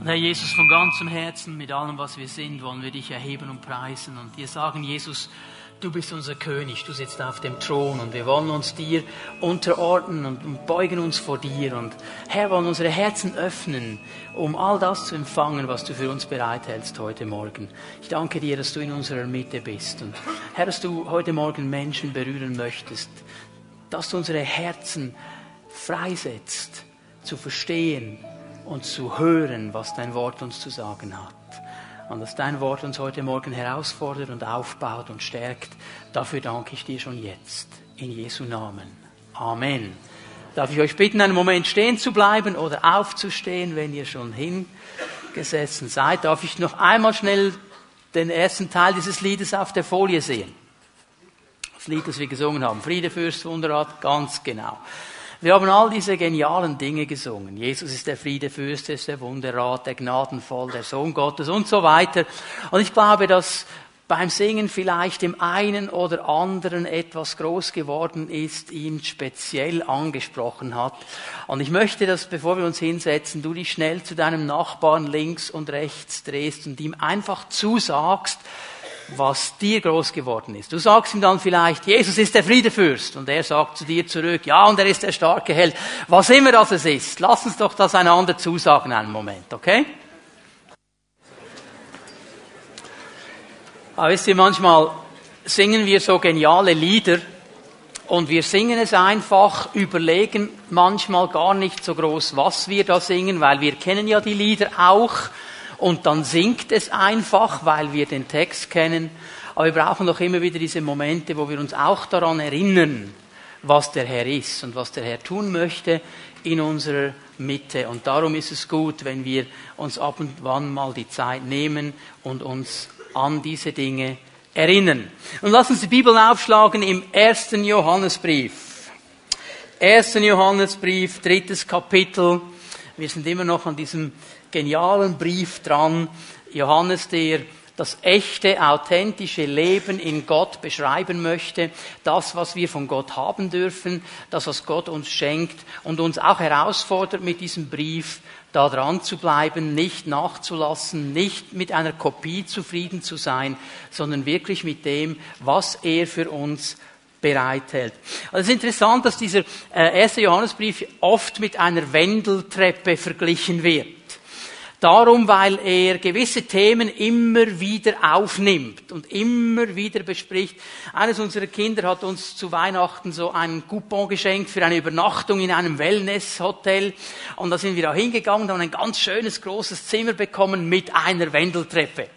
Und Herr Jesus, von ganzem Herzen, mit allem, was wir sind, wollen wir dich erheben und preisen. Und dir sagen, Jesus, du bist unser König, du sitzt auf dem Thron und wir wollen uns dir unterordnen und beugen uns vor dir. Und Herr, wollen unsere Herzen öffnen, um all das zu empfangen, was du für uns bereithältst heute Morgen. Ich danke dir, dass du in unserer Mitte bist. Und Herr, dass du heute Morgen Menschen berühren möchtest, dass du unsere Herzen freisetzt, zu verstehen, und zu hören, was dein Wort uns zu sagen hat. Und dass dein Wort uns heute Morgen herausfordert und aufbaut und stärkt, dafür danke ich dir schon jetzt. In Jesu Namen. Amen. Darf ich euch bitten, einen Moment stehen zu bleiben oder aufzustehen, wenn ihr schon hingesessen seid? Darf ich noch einmal schnell den ersten Teil dieses Liedes auf der Folie sehen? Das Lied, das wir gesungen haben. Friede, Fürst, Wunderrat, ganz genau. Wir haben all diese genialen Dinge gesungen. Jesus ist der Friedefürst, ist der Wunderrat, der Gnadenvoll, der Sohn Gottes und so weiter. Und ich glaube, dass beim Singen vielleicht dem einen oder anderen etwas groß geworden ist, ihn speziell angesprochen hat. Und ich möchte, dass bevor wir uns hinsetzen, du dich schnell zu deinem Nachbarn links und rechts drehst und ihm einfach zusagst, was dir groß geworden ist. Du sagst ihm dann vielleicht, Jesus ist der Friedefürst. Und er sagt zu dir zurück, ja, und er ist der starke Held. Was immer das es ist. Lass uns doch das einander zusagen einen Moment, okay? Aber wisst ihr, manchmal singen wir so geniale Lieder und wir singen es einfach, überlegen manchmal gar nicht so groß, was wir da singen, weil wir kennen ja die Lieder auch und dann singt es einfach, weil wir den Text kennen. Aber wir brauchen doch immer wieder diese Momente, wo wir uns auch daran erinnern, was der Herr ist und was der Herr tun möchte in unserer Mitte. Und darum ist es gut, wenn wir uns ab und wann mal die Zeit nehmen und uns an diese Dinge erinnern. Und lass uns die Bibel aufschlagen im ersten Johannesbrief. 1. Johannesbrief, drittes Kapitel. Wir sind immer noch an diesem genialen Brief dran. Johannes, der das echte, authentische Leben in Gott beschreiben möchte, das, was wir von Gott haben dürfen, das, was Gott uns schenkt und uns auch herausfordert mit diesem Brief, da dran zu bleiben, nicht nachzulassen, nicht mit einer Kopie zufrieden zu sein, sondern wirklich mit dem, was er für uns bereithält. Also es ist interessant, dass dieser äh, erste Johannesbrief oft mit einer Wendeltreppe verglichen wird. Darum, weil er gewisse Themen immer wieder aufnimmt und immer wieder bespricht. Eines unserer Kinder hat uns zu Weihnachten so einen Coupon geschenkt für eine Übernachtung in einem Wellnesshotel. Und da sind wir auch hingegangen und haben ein ganz schönes, großes Zimmer bekommen mit einer Wendeltreppe.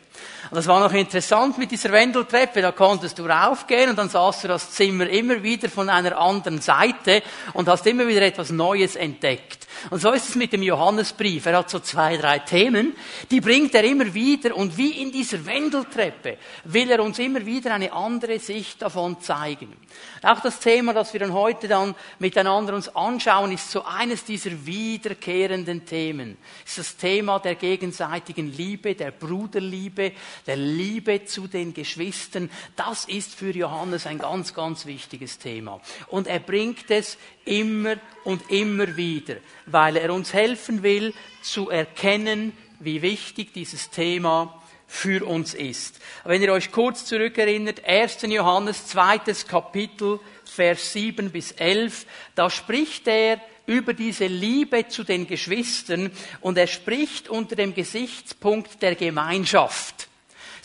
Und das war noch interessant mit dieser Wendeltreppe. Da konntest du raufgehen und dann sahst du das Zimmer immer wieder von einer anderen Seite und hast immer wieder etwas Neues entdeckt. Und so ist es mit dem Johannesbrief. Er hat so zwei, drei Themen, die bringt er immer wieder und wie in dieser Wendeltreppe will er uns immer wieder eine andere Sicht davon zeigen. Auch das Thema, das wir dann heute dann miteinander uns anschauen, ist so eines dieser wiederkehrenden Themen. Es ist das Thema der gegenseitigen Liebe, der Bruderliebe, der Liebe zu den Geschwistern. Das ist für Johannes ein ganz, ganz wichtiges Thema. Und er bringt es immer und immer wieder, weil er uns helfen will zu erkennen, wie wichtig dieses Thema für uns ist. Wenn ihr euch kurz zurückerinnert, 1. Johannes, zweites Kapitel, Vers 7 bis 11, da spricht er über diese Liebe zu den Geschwistern und er spricht unter dem Gesichtspunkt der Gemeinschaft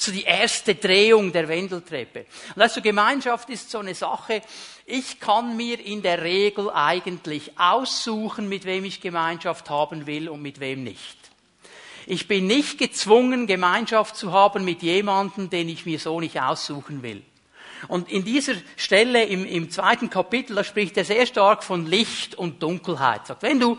so die erste Drehung der Wendeltreppe. Und also Gemeinschaft ist so eine Sache, ich kann mir in der Regel eigentlich aussuchen, mit wem ich Gemeinschaft haben will und mit wem nicht. Ich bin nicht gezwungen, Gemeinschaft zu haben mit jemandem, den ich mir so nicht aussuchen will. Und in dieser Stelle im, im zweiten Kapitel, da spricht er sehr stark von Licht und Dunkelheit. Sagt, wenn du,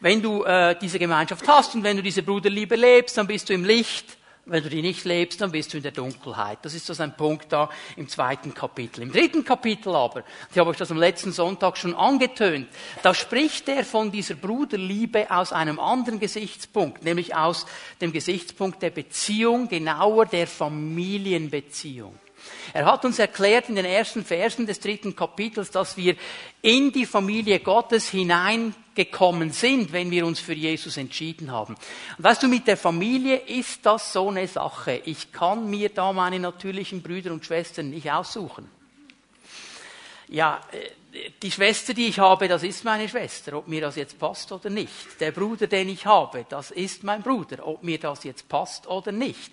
wenn du äh, diese Gemeinschaft hast und wenn du diese Bruderliebe lebst, dann bist du im Licht. Wenn du die nicht lebst, dann bist du in der Dunkelheit. Das ist so ein Punkt da im zweiten Kapitel. Im dritten Kapitel aber, ich habe euch das am letzten Sonntag schon angetönt, da spricht er von dieser Bruderliebe aus einem anderen Gesichtspunkt, nämlich aus dem Gesichtspunkt der Beziehung, genauer der Familienbeziehung. Er hat uns erklärt in den ersten Versen des dritten Kapitels, dass wir in die Familie Gottes hinein gekommen sind, wenn wir uns für Jesus entschieden haben. Und weißt du, mit der Familie ist das so eine Sache. Ich kann mir da meine natürlichen Brüder und Schwestern nicht aussuchen. Ja, äh, die Schwester, die ich habe, das ist meine Schwester, ob mir das jetzt passt oder nicht. Der Bruder, den ich habe, das ist mein Bruder, ob mir das jetzt passt oder nicht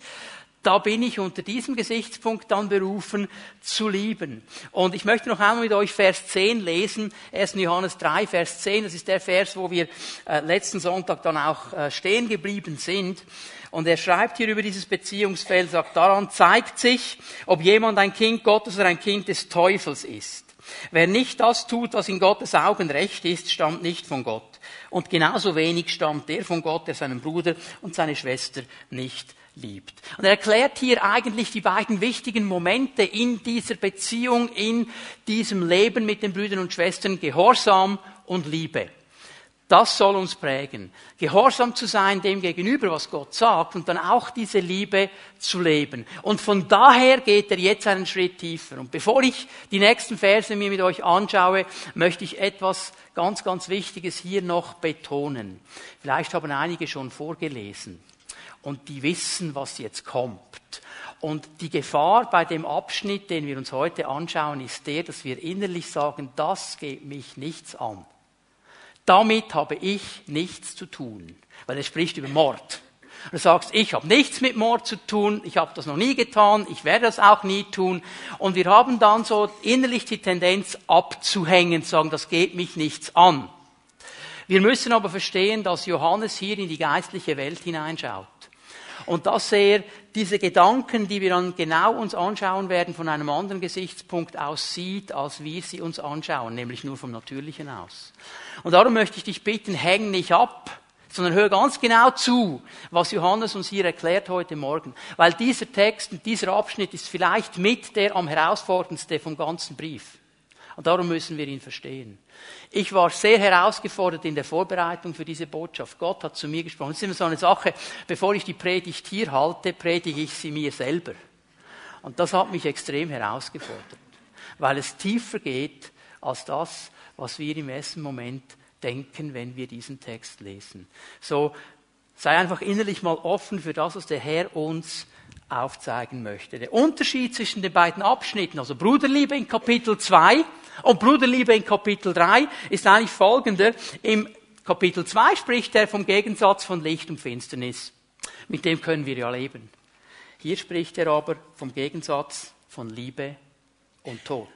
da bin ich unter diesem Gesichtspunkt dann berufen zu lieben. Und ich möchte noch einmal mit euch Vers 10 lesen, 1. Johannes 3, Vers 10, das ist der Vers, wo wir äh, letzten Sonntag dann auch äh, stehen geblieben sind. Und er schreibt hier über dieses Beziehungsfeld, sagt, daran zeigt sich, ob jemand ein Kind Gottes oder ein Kind des Teufels ist. Wer nicht das tut, was in Gottes Augen recht ist, stammt nicht von Gott. Und genauso wenig stammt der von Gott, der seinen Bruder und seine Schwester nicht liebt. Und er erklärt hier eigentlich die beiden wichtigen Momente in dieser Beziehung, in diesem Leben mit den Brüdern und Schwestern, Gehorsam und Liebe. Das soll uns prägen. Gehorsam zu sein dem gegenüber, was Gott sagt, und dann auch diese Liebe zu leben. Und von daher geht er jetzt einen Schritt tiefer. Und bevor ich die nächsten Verse mir mit euch anschaue, möchte ich etwas ganz, ganz Wichtiges hier noch betonen. Vielleicht haben einige schon vorgelesen und die wissen, was jetzt kommt. Und die Gefahr bei dem Abschnitt, den wir uns heute anschauen, ist der, dass wir innerlich sagen, das geht mich nichts an. Damit habe ich nichts zu tun, weil er spricht über Mord. Du sagst, ich habe nichts mit Mord zu tun, ich habe das noch nie getan, ich werde das auch nie tun. Und wir haben dann so innerlich die Tendenz abzuhängen, zu sagen, das geht mich nichts an. Wir müssen aber verstehen, dass Johannes hier in die geistliche Welt hineinschaut und dass er diese Gedanken, die wir dann genau uns anschauen werden, von einem anderen Gesichtspunkt aus sieht, als wir sie uns anschauen, nämlich nur vom Natürlichen aus. Und darum möchte ich dich bitten, häng nicht ab, sondern hör ganz genau zu, was Johannes uns hier erklärt heute Morgen. Weil dieser Text und dieser Abschnitt ist vielleicht mit der am herausforderndste vom ganzen Brief. Und darum müssen wir ihn verstehen. Ich war sehr herausgefordert in der Vorbereitung für diese Botschaft. Gott hat zu mir gesprochen. Das ist immer so eine Sache, bevor ich die Predigt hier halte, predige ich sie mir selber. Und das hat mich extrem herausgefordert, weil es tiefer geht als das, was wir im ersten Moment denken, wenn wir diesen Text lesen. So, sei einfach innerlich mal offen für das, was der Herr uns aufzeigen möchte. Der Unterschied zwischen den beiden Abschnitten, also Bruderliebe in Kapitel 2 und Bruderliebe in Kapitel 3 ist eigentlich folgender. Im Kapitel 2 spricht er vom Gegensatz von Licht und Finsternis. Mit dem können wir ja leben. Hier spricht er aber vom Gegensatz von Liebe und Tod.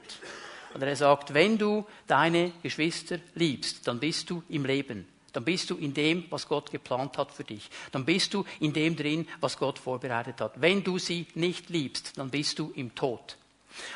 Und er sagt, wenn du deine Geschwister liebst, dann bist du im Leben. Dann bist du in dem, was Gott geplant hat für dich. Dann bist du in dem drin, was Gott vorbereitet hat. Wenn du sie nicht liebst, dann bist du im Tod.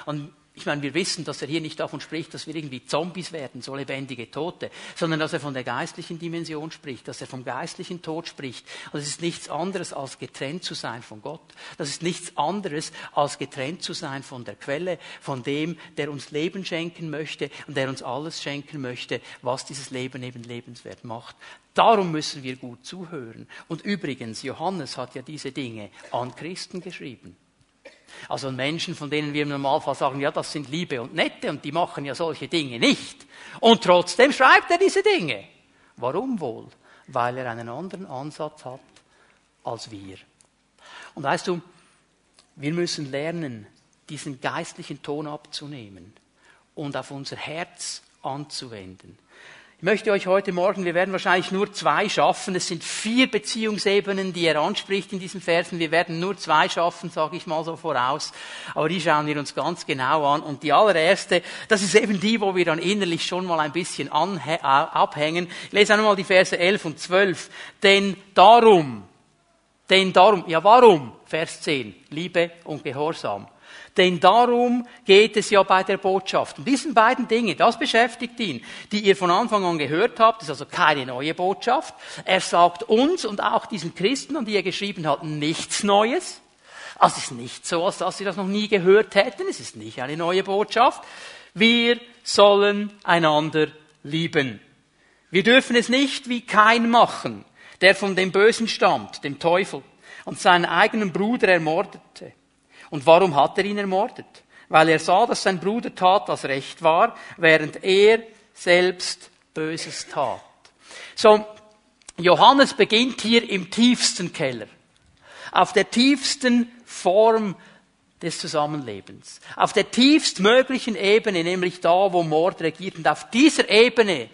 Und ich meine, wir wissen, dass er hier nicht davon spricht, dass wir irgendwie Zombies werden, so lebendige Tote, sondern dass er von der geistlichen Dimension spricht, dass er vom geistlichen Tod spricht. Und es ist nichts anderes als getrennt zu sein von Gott. Das ist nichts anderes als getrennt zu sein von der Quelle, von dem, der uns Leben schenken möchte und der uns alles schenken möchte, was dieses Leben eben lebenswert macht. Darum müssen wir gut zuhören. Und übrigens, Johannes hat ja diese Dinge an Christen geschrieben. Also Menschen, von denen wir im Normalfall sagen, ja, das sind Liebe und Nette und die machen ja solche Dinge nicht. Und trotzdem schreibt er diese Dinge. Warum wohl? Weil er einen anderen Ansatz hat als wir. Und weißt du, wir müssen lernen, diesen geistlichen Ton abzunehmen und auf unser Herz anzuwenden. Ich möchte euch heute Morgen, wir werden wahrscheinlich nur zwei schaffen. Es sind vier Beziehungsebenen, die er anspricht in diesen Versen. Wir werden nur zwei schaffen, sage ich mal so voraus. Aber die schauen wir uns ganz genau an. Und die allererste, das ist eben die, wo wir dann innerlich schon mal ein bisschen abhängen. Ich lese einmal die Verse 11 und 12. Denn darum, denn darum, ja warum? Vers 10, Liebe und Gehorsam. Denn darum geht es ja bei der Botschaft. Und diesen beiden Dinge, das beschäftigt ihn, die ihr von Anfang an gehört habt, ist also keine neue Botschaft. Er sagt uns und auch diesen Christen, an die er geschrieben hat, nichts Neues. Also es ist nicht so, als dass sie das noch nie gehört hätten. Es ist nicht eine neue Botschaft. Wir sollen einander lieben. Wir dürfen es nicht wie kein machen, der von dem Bösen stammt, dem Teufel, und seinen eigenen Bruder ermordete. Und warum hat er ihn ermordet? Weil er sah, dass sein Bruder tat, was recht war, während er selbst Böses tat. So, Johannes beginnt hier im tiefsten Keller. Auf der tiefsten Form des Zusammenlebens. Auf der tiefstmöglichen Ebene, nämlich da, wo Mord regiert. Und auf dieser Ebene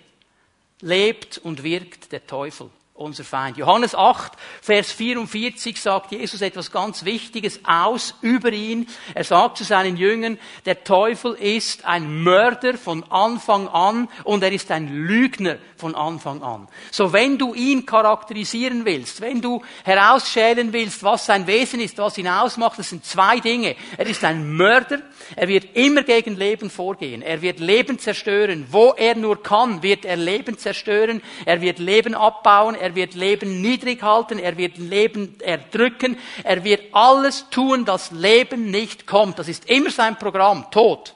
lebt und wirkt der Teufel unser Feind. Johannes 8, Vers 44 sagt Jesus etwas ganz Wichtiges aus über ihn. Er sagt zu seinen Jüngern, der Teufel ist ein Mörder von Anfang an und er ist ein Lügner von Anfang an. So wenn du ihn charakterisieren willst, wenn du herausschälen willst, was sein Wesen ist, was ihn ausmacht, das sind zwei Dinge. Er ist ein Mörder, er wird immer gegen Leben vorgehen, er wird Leben zerstören. Wo er nur kann, wird er Leben zerstören, er wird Leben abbauen, er er wird Leben niedrig halten, er wird Leben erdrücken, er wird alles tun, dass Leben nicht kommt. Das ist immer sein Programm, Tod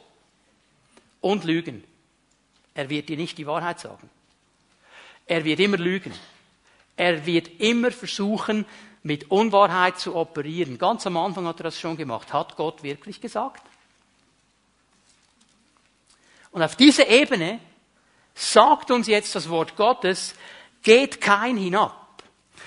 und Lügen. Er wird dir nicht die Wahrheit sagen. Er wird immer lügen. Er wird immer versuchen, mit Unwahrheit zu operieren. Ganz am Anfang hat er das schon gemacht. Hat Gott wirklich gesagt? Und auf dieser Ebene sagt uns jetzt das Wort Gottes, geht kein hinab.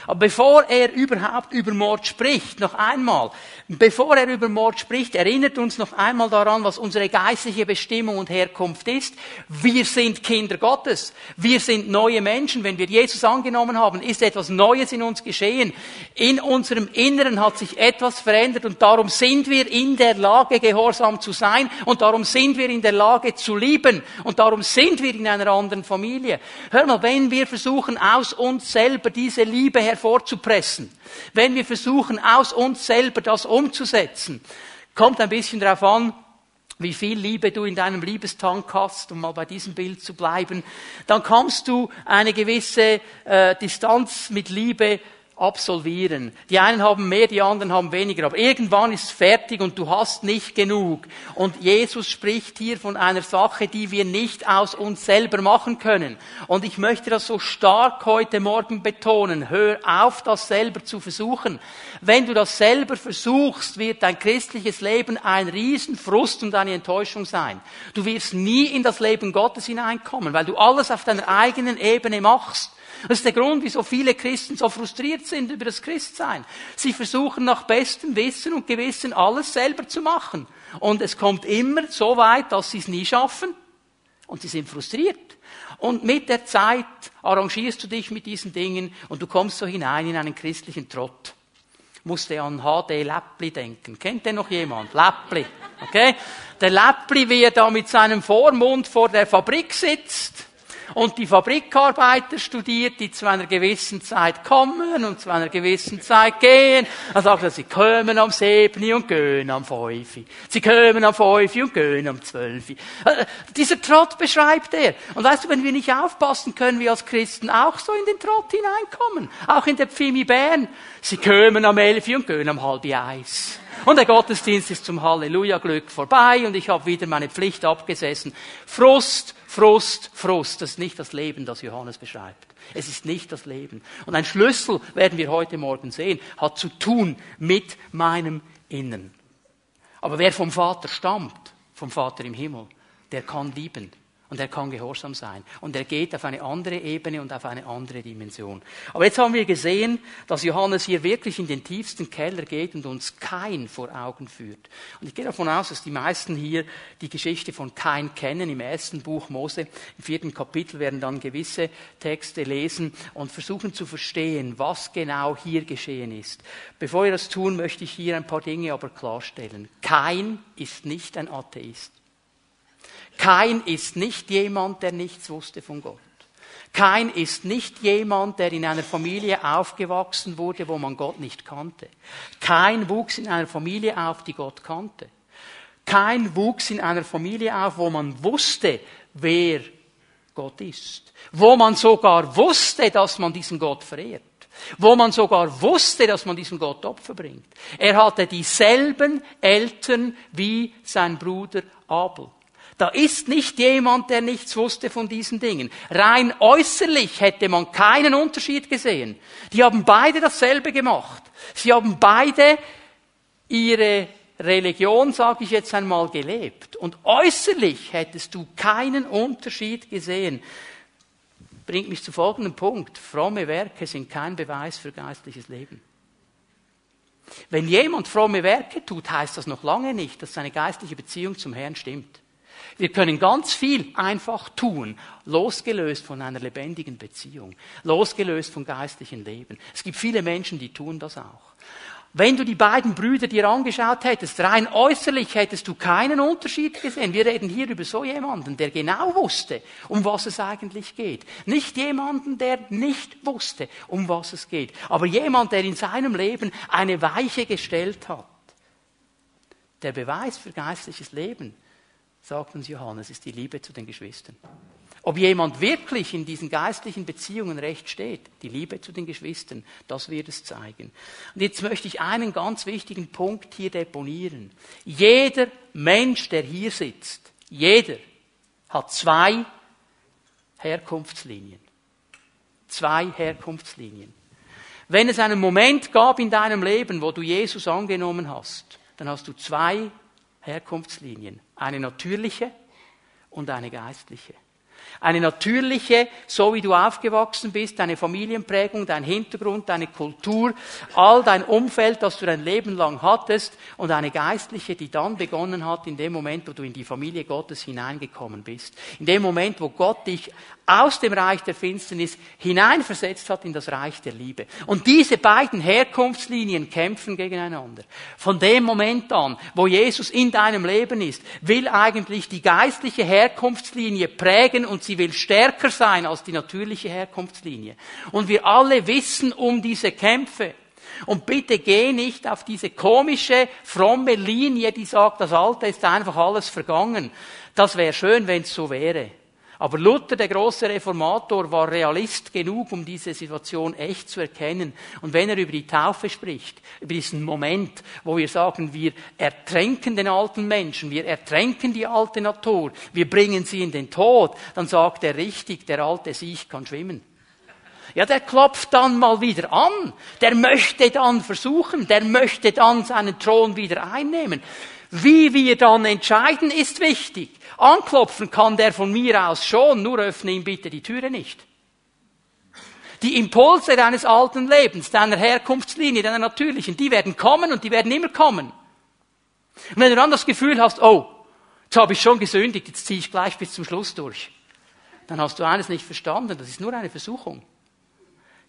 Aber bevor er überhaupt über Mord spricht, noch einmal, bevor er über Mord spricht, erinnert uns noch einmal daran, was unsere geistliche Bestimmung und Herkunft ist. Wir sind Kinder Gottes. Wir sind neue Menschen. Wenn wir Jesus angenommen haben, ist etwas Neues in uns geschehen. In unserem Inneren hat sich etwas verändert und darum sind wir in der Lage, gehorsam zu sein und darum sind wir in der Lage zu lieben und darum sind wir in einer anderen Familie. Hör mal, wenn wir versuchen, aus uns selber diese Liebe hervorzupressen, wenn wir versuchen, aus uns selber das umzusetzen, kommt ein bisschen darauf an, wie viel Liebe du in deinem Liebestank hast, um mal bei diesem Bild zu bleiben, dann kannst du eine gewisse äh, Distanz mit Liebe absolvieren. Die einen haben mehr, die anderen haben weniger, aber irgendwann ist fertig und du hast nicht genug. Und Jesus spricht hier von einer Sache, die wir nicht aus uns selber machen können. Und ich möchte das so stark heute Morgen betonen. Hör auf, das selber zu versuchen. Wenn du das selber versuchst, wird dein christliches Leben ein Riesenfrust und eine Enttäuschung sein. Du wirst nie in das Leben Gottes hineinkommen, weil du alles auf deiner eigenen Ebene machst. Das ist der Grund, wieso viele Christen so frustriert sind über das Christsein. Sie versuchen nach bestem Wissen und Gewissen alles selber zu machen. Und es kommt immer so weit, dass sie es nie schaffen. Und sie sind frustriert. Und mit der Zeit arrangierst du dich mit diesen Dingen und du kommst so hinein in einen christlichen Trott. Musste an HD Läppli denken. Kennt der noch jemand? Läppli. Okay? Der Läppli, wie er da mit seinem Vormund vor der Fabrik sitzt und die Fabrikarbeiter studiert, die zu einer gewissen Zeit kommen und zu einer gewissen Zeit gehen. Dann sagt er, sie kommen am 7 und gehen am 5. Sie kommen am 5 und gehen am 12. Äh, dieser Trott beschreibt er. Und weißt du, wenn wir nicht aufpassen, können wir als Christen auch so in den Trott hineinkommen. Auch in der Pfimi Bern. Sie kommen am 11 und gehen am halb eins. Und der Gottesdienst ist zum Halleluja-Glück vorbei und ich habe wieder meine Pflicht abgesessen. Frust, Frust, Frust. Das ist nicht das Leben, das Johannes beschreibt. Es ist nicht das Leben. Und ein Schlüssel, werden wir heute Morgen sehen, hat zu tun mit meinem Innen. Aber wer vom Vater stammt, vom Vater im Himmel, der kann lieben. Und er kann gehorsam sein. Und er geht auf eine andere Ebene und auf eine andere Dimension. Aber jetzt haben wir gesehen, dass Johannes hier wirklich in den tiefsten Keller geht und uns Kain vor Augen führt. Und ich gehe davon aus, dass die meisten hier die Geschichte von Kain kennen. Im ersten Buch Mose, im vierten Kapitel werden dann gewisse Texte lesen und versuchen zu verstehen, was genau hier geschehen ist. Bevor wir das tun, möchte ich hier ein paar Dinge aber klarstellen. Kain ist nicht ein Atheist. Kain ist nicht jemand, der nichts wusste von Gott. Kain ist nicht jemand, der in einer Familie aufgewachsen wurde, wo man Gott nicht kannte. Kain wuchs in einer Familie auf, die Gott kannte. Kain wuchs in einer Familie auf, wo man wusste, wer Gott ist. Wo man sogar wusste, dass man diesen Gott verehrt. Wo man sogar wusste, dass man diesem Gott Opfer bringt. Er hatte dieselben Eltern wie sein Bruder Abel. Da ist nicht jemand, der nichts wusste von diesen Dingen. Rein äußerlich hätte man keinen Unterschied gesehen. Die haben beide dasselbe gemacht. Sie haben beide ihre Religion, sage ich jetzt einmal, gelebt. Und äußerlich hättest du keinen Unterschied gesehen. bringt mich zu folgendem Punkt. Fromme Werke sind kein Beweis für geistliches Leben. Wenn jemand fromme Werke tut, heißt das noch lange nicht, dass seine geistliche Beziehung zum Herrn stimmt. Wir können ganz viel einfach tun, losgelöst von einer lebendigen Beziehung, losgelöst vom geistlichen Leben. Es gibt viele Menschen, die tun das auch. Wenn du die beiden Brüder dir angeschaut hättest, rein äußerlich hättest du keinen Unterschied gesehen. Wir reden hier über so jemanden, der genau wusste, um was es eigentlich geht. Nicht jemanden, der nicht wusste, um was es geht, aber jemand, der in seinem Leben eine Weiche gestellt hat. Der Beweis für geistliches Leben, sagt uns Johannes, ist die Liebe zu den Geschwistern. Ob jemand wirklich in diesen geistlichen Beziehungen recht steht, die Liebe zu den Geschwistern, das wird es zeigen. Und jetzt möchte ich einen ganz wichtigen Punkt hier deponieren. Jeder Mensch, der hier sitzt, jeder hat zwei Herkunftslinien. Zwei Herkunftslinien. Wenn es einen Moment gab in deinem Leben, wo du Jesus angenommen hast, dann hast du zwei Herkunftslinien. Eine natürliche und eine geistliche. Eine natürliche, so wie du aufgewachsen bist, deine Familienprägung, dein Hintergrund, deine Kultur, all dein Umfeld, das du dein Leben lang hattest, und eine geistliche, die dann begonnen hat in dem Moment, wo du in die Familie Gottes hineingekommen bist. In dem Moment, wo Gott dich aus dem Reich der Finsternis hineinversetzt hat in das Reich der Liebe. Und diese beiden Herkunftslinien kämpfen gegeneinander. Von dem Moment an, wo Jesus in deinem Leben ist, will eigentlich die geistliche Herkunftslinie prägen und sie will stärker sein als die natürliche Herkunftslinie. Und wir alle wissen um diese Kämpfe. Und bitte geh nicht auf diese komische, fromme Linie, die sagt, das Alte ist einfach alles vergangen. Das wäre schön, wenn es so wäre. Aber Luther, der große Reformator, war Realist genug, um diese Situation echt zu erkennen. Und wenn er über die Taufe spricht, über diesen Moment, wo wir sagen, wir ertränken den alten Menschen, wir ertränken die alte Natur, wir bringen sie in den Tod, dann sagt er richtig, der alte Siech kann schwimmen. Ja, der klopft dann mal wieder an. Der möchte dann versuchen, der möchte dann seinen Thron wieder einnehmen. Wie wir dann entscheiden, ist wichtig. Anklopfen kann der von mir aus schon, nur öffne ihm bitte die Türe nicht. Die Impulse deines alten Lebens, deiner Herkunftslinie, deiner natürlichen, die werden kommen und die werden immer kommen. Und wenn du dann das Gefühl hast, oh, jetzt habe ich schon gesündigt, jetzt ziehe ich gleich bis zum Schluss durch, dann hast du eines nicht verstanden, das ist nur eine Versuchung.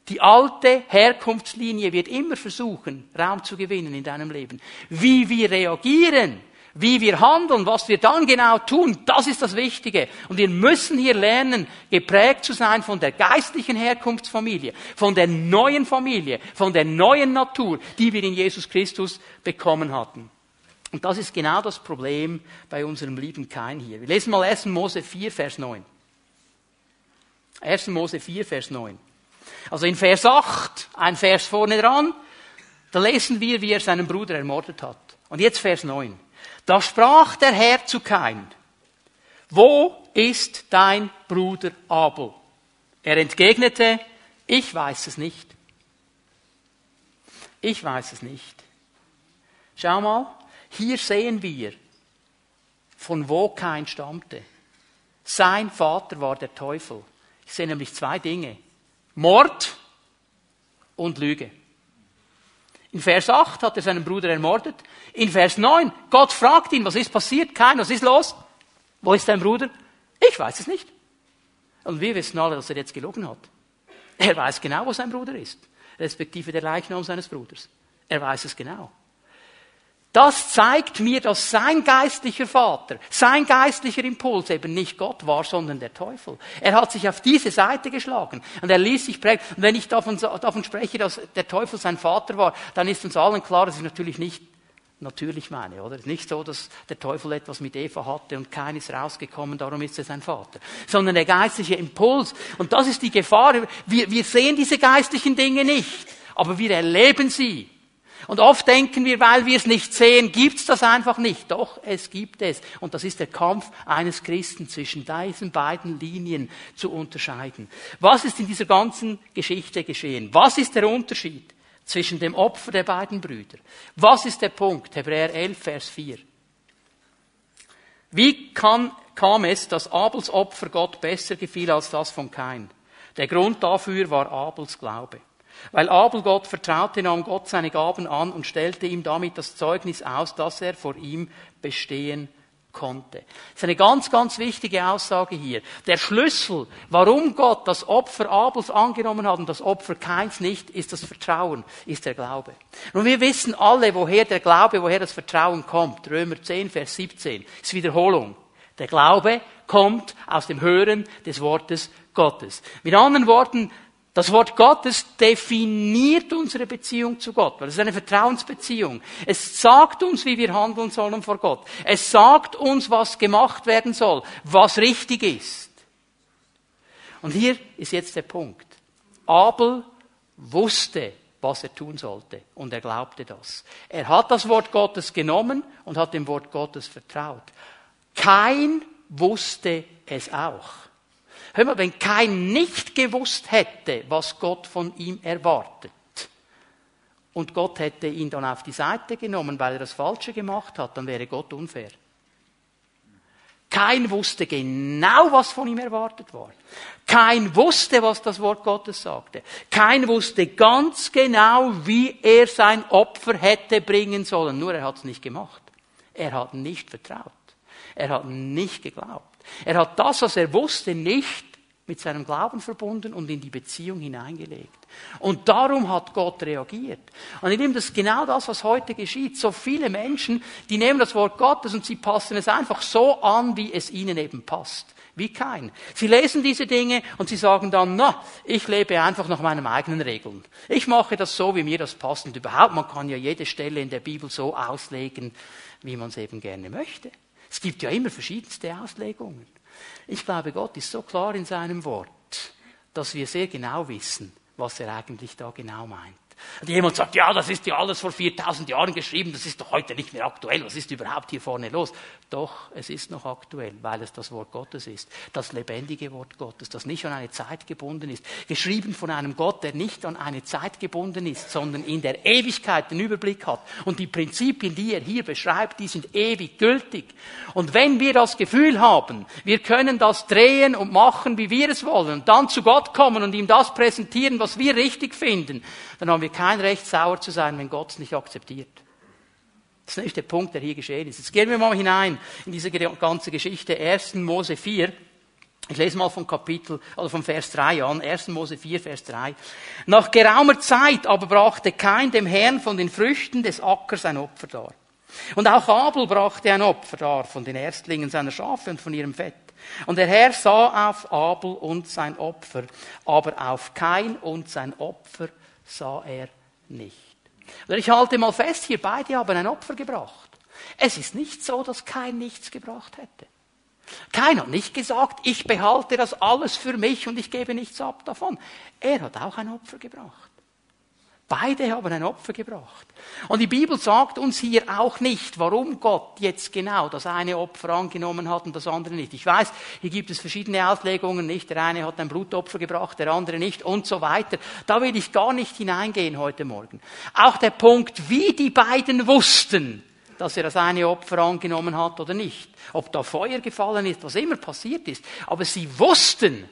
Die alte Herkunftslinie wird immer versuchen, Raum zu gewinnen in deinem Leben. Wie wir reagieren, wie wir handeln, was wir dann genau tun, das ist das Wichtige. Und wir müssen hier lernen, geprägt zu sein von der geistlichen Herkunftsfamilie, von der neuen Familie, von der neuen Natur, die wir in Jesus Christus bekommen hatten. Und das ist genau das Problem bei unserem lieben Kain hier. Wir lesen mal 1. Mose 4, Vers 9. 1. Mose 4, Vers 9. Also in Vers 8, ein Vers vorne dran, da lesen wir, wie er seinen Bruder ermordet hat. Und jetzt Vers 9. Da sprach der Herr zu Kain, wo ist dein Bruder Abel? Er entgegnete, ich weiß es nicht. Ich weiß es nicht. Schau mal, hier sehen wir, von wo Kain stammte. Sein Vater war der Teufel. Ich sehe nämlich zwei Dinge. Mord und Lüge. In Vers 8 hat er seinen Bruder ermordet. In Vers 9, Gott fragt ihn, was ist passiert? Kein, was ist los? Wo ist dein Bruder? Ich weiß es nicht. Und wir wissen alle, dass er jetzt gelogen hat. Er weiß genau, wo sein Bruder ist, respektive der Leichnam seines Bruders. Er weiß es genau. Das zeigt mir, dass sein geistlicher Vater, sein geistlicher Impuls eben nicht Gott war, sondern der Teufel. Er hat sich auf diese Seite geschlagen und er ließ sich prägen. Und wenn ich davon, davon spreche, dass der Teufel sein Vater war, dann ist uns allen klar, dass ich natürlich nicht natürlich meine, oder? Es ist nicht so, dass der Teufel etwas mit Eva hatte und keines rausgekommen, darum ist er sein Vater. Sondern der geistliche Impuls. Und das ist die Gefahr. Wir, wir sehen diese geistlichen Dinge nicht, aber wir erleben sie. Und oft denken wir, weil wir es nicht sehen, gibt's das einfach nicht. Doch, es gibt es. Und das ist der Kampf eines Christen zwischen diesen beiden Linien zu unterscheiden. Was ist in dieser ganzen Geschichte geschehen? Was ist der Unterschied zwischen dem Opfer der beiden Brüder? Was ist der Punkt? Hebräer 11, Vers 4. Wie kann, kam es, dass Abels Opfer Gott besser gefiel als das von Kain? Der Grund dafür war Abels Glaube. Weil Abel Gott vertraute, nahm Gott seine Gaben an und stellte ihm damit das Zeugnis aus, dass er vor ihm bestehen konnte. Das ist eine ganz, ganz wichtige Aussage hier. Der Schlüssel, warum Gott das Opfer Abels angenommen hat und das Opfer Keins nicht, ist das Vertrauen, ist der Glaube. Und wir wissen alle, woher der Glaube, woher das Vertrauen kommt. Römer 10, Vers 17. Das ist Wiederholung. Der Glaube kommt aus dem Hören des Wortes Gottes. Mit anderen Worten, das Wort Gottes definiert unsere Beziehung zu Gott, weil es ist eine Vertrauensbeziehung. Es sagt uns, wie wir handeln sollen vor Gott. Es sagt uns, was gemacht werden soll, was richtig ist. Und hier ist jetzt der Punkt. Abel wusste, was er tun sollte, und er glaubte das. Er hat das Wort Gottes genommen und hat dem Wort Gottes vertraut. Kein wusste es auch. Hör mal, wenn kein nicht gewusst hätte, was Gott von ihm erwartet, und Gott hätte ihn dann auf die Seite genommen, weil er das Falsche gemacht hat, dann wäre Gott unfair. Kein wusste genau, was von ihm erwartet war. Kein wusste, was das Wort Gottes sagte. Kein wusste ganz genau, wie er sein Opfer hätte bringen sollen. Nur er hat es nicht gemacht. Er hat nicht vertraut. Er hat nicht geglaubt. Er hat das, was er wusste, nicht mit seinem Glauben verbunden und in die Beziehung hineingelegt. Und darum hat Gott reagiert. Und ich nehme das genau das, was heute geschieht. So viele Menschen, die nehmen das Wort Gottes und sie passen es einfach so an, wie es ihnen eben passt. Wie kein. Sie lesen diese Dinge und sie sagen dann, na, ich lebe einfach nach meinen eigenen Regeln. Ich mache das so, wie mir das passt. Und überhaupt, man kann ja jede Stelle in der Bibel so auslegen, wie man es eben gerne möchte. Es gibt ja immer verschiedenste Auslegungen. Ich glaube, Gott ist so klar in seinem Wort, dass wir sehr genau wissen, was er eigentlich da genau meint. Und jemand sagt, ja, das ist ja alles vor 4000 Jahren geschrieben, das ist doch heute nicht mehr aktuell, was ist überhaupt hier vorne los? Doch, es ist noch aktuell, weil es das Wort Gottes ist, das lebendige Wort Gottes, das nicht an eine Zeit gebunden ist, geschrieben von einem Gott, der nicht an eine Zeit gebunden ist, sondern in der Ewigkeit den Überblick hat. Und die Prinzipien, die er hier beschreibt, die sind ewig gültig. Und wenn wir das Gefühl haben, wir können das drehen und machen, wie wir es wollen, und dann zu Gott kommen und ihm das präsentieren, was wir richtig finden, dann haben wir kein Recht, sauer zu sein, wenn Gott es nicht akzeptiert. Das ist nicht der Punkt, der hier geschehen ist. Jetzt gehen wir mal hinein in diese ganze Geschichte. 1. Mose 4. Ich lese mal vom Kapitel, also vom Vers 3 an. 1. Mose 4, Vers 3. Nach geraumer Zeit aber brachte kein dem Herrn von den Früchten des Ackers ein Opfer dar. Und auch Abel brachte ein Opfer dar von den Erstlingen seiner Schafe und von ihrem Fett. Und der Herr sah auf Abel und sein Opfer, aber auf kein und sein Opfer sah er nicht. Und ich halte mal fest, hier beide haben ein Opfer gebracht. Es ist nicht so, dass kein nichts gebracht hätte. Keiner hat nicht gesagt, ich behalte das alles für mich und ich gebe nichts ab davon. Er hat auch ein Opfer gebracht. Beide haben ein Opfer gebracht. Und die Bibel sagt uns hier auch nicht, warum Gott jetzt genau das eine Opfer angenommen hat und das andere nicht. Ich weiß, hier gibt es verschiedene Auslegungen, nicht? Der eine hat ein Blutopfer gebracht, der andere nicht und so weiter. Da will ich gar nicht hineingehen heute Morgen. Auch der Punkt, wie die beiden wussten, dass er das eine Opfer angenommen hat oder nicht. Ob da Feuer gefallen ist, was immer passiert ist. Aber sie wussten,